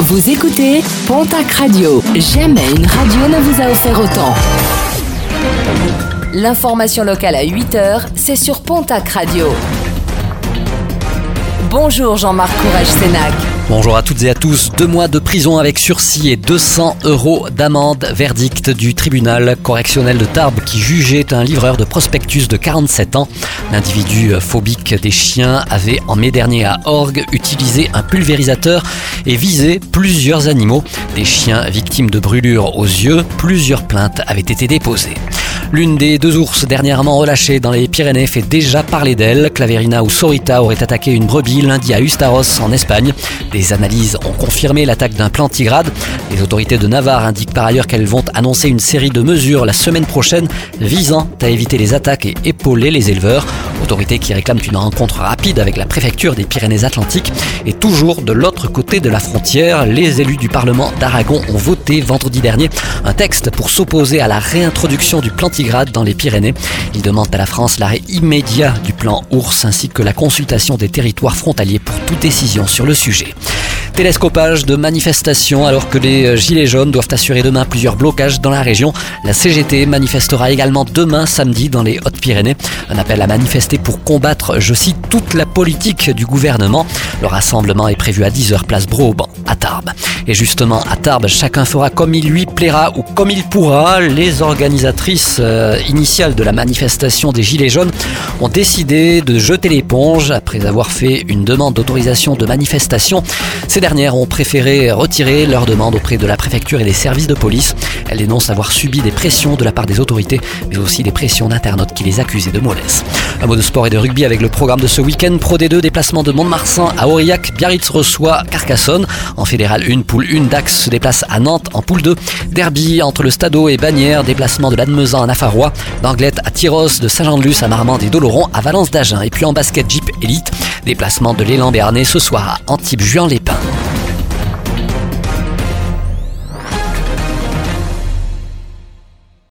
Vous écoutez Pontac Radio. Jamais une radio ne vous a offert autant. L'information locale à 8h, c'est sur Pontac Radio. Bonjour Jean-Marc Courage-Sénac. Bonjour à toutes et à tous. Deux mois de prison avec sursis et 200 euros d'amende. Verdict du tribunal correctionnel de Tarbes qui jugeait un livreur de prospectus de 47 ans. L'individu phobique des chiens avait en mai dernier à Orgue utilisé un pulvérisateur et visé plusieurs animaux. Des chiens victimes de brûlures aux yeux. Plusieurs plaintes avaient été déposées. L'une des deux ours dernièrement relâchées dans les Pyrénées fait déjà parler d'elle. Claverina ou Sorita aurait attaqué une brebis lundi à Ustaros en Espagne. Des analyses ont confirmé l'attaque d'un plantigrade. Les autorités de Navarre indiquent par ailleurs qu'elles vont annoncer une série de mesures la semaine prochaine visant à éviter les attaques et épauler les éleveurs. Autorités qui réclament une rencontre rapide avec la préfecture des Pyrénées-Atlantiques. Et toujours de l'autre côté de la frontière, les élus du Parlement d'Aragon ont voté vendredi dernier un texte pour s'opposer à la réintroduction du plantigrade dans les Pyrénées. Il demande à la France l'arrêt immédiat du plan ours ainsi que la consultation des territoires frontaliers pour toute décision sur le sujet. Télescopage de manifestations alors que les Gilets jaunes doivent assurer demain plusieurs blocages dans la région. La CGT manifestera également demain samedi dans les Hautes-Pyrénées. Un appel à manifester pour combattre, je cite, toute la politique du gouvernement. Le rassemblement est prévu à 10h place Brobe à Tarbes. Et justement, à Tarbes, chacun fera comme il lui plaira ou comme il pourra. Les organisatrices euh, initiales de la manifestation des Gilets jaunes ont décidé de jeter l'éponge après avoir fait une demande d'autorisation de manifestation. Dernières ont préféré retirer leur demande auprès de la préfecture et des services de police. Elles dénoncent avoir subi des pressions de la part des autorités, mais aussi des pressions d'internautes qui les accusaient de mollesse. Un mot de sport et de rugby avec le programme de ce week-end. Pro D2, déplacement de Mont-de-Marsan à Aurillac. Biarritz reçoit Carcassonne. En fédéral 1, poule 1, Dax se déplace à Nantes en poule 2. Derby entre le Stadeau et Bagnères. Déplacement de l'Admezan à Nafarois. D'Anglette à Tyros, de Saint-Jean-de-Luz à Marmande et d'Oloron à Valence d'Agen. Et puis en basket Jeep Elite. Déplacement de l'élan Béarnais ce soir à Antibes, Juan les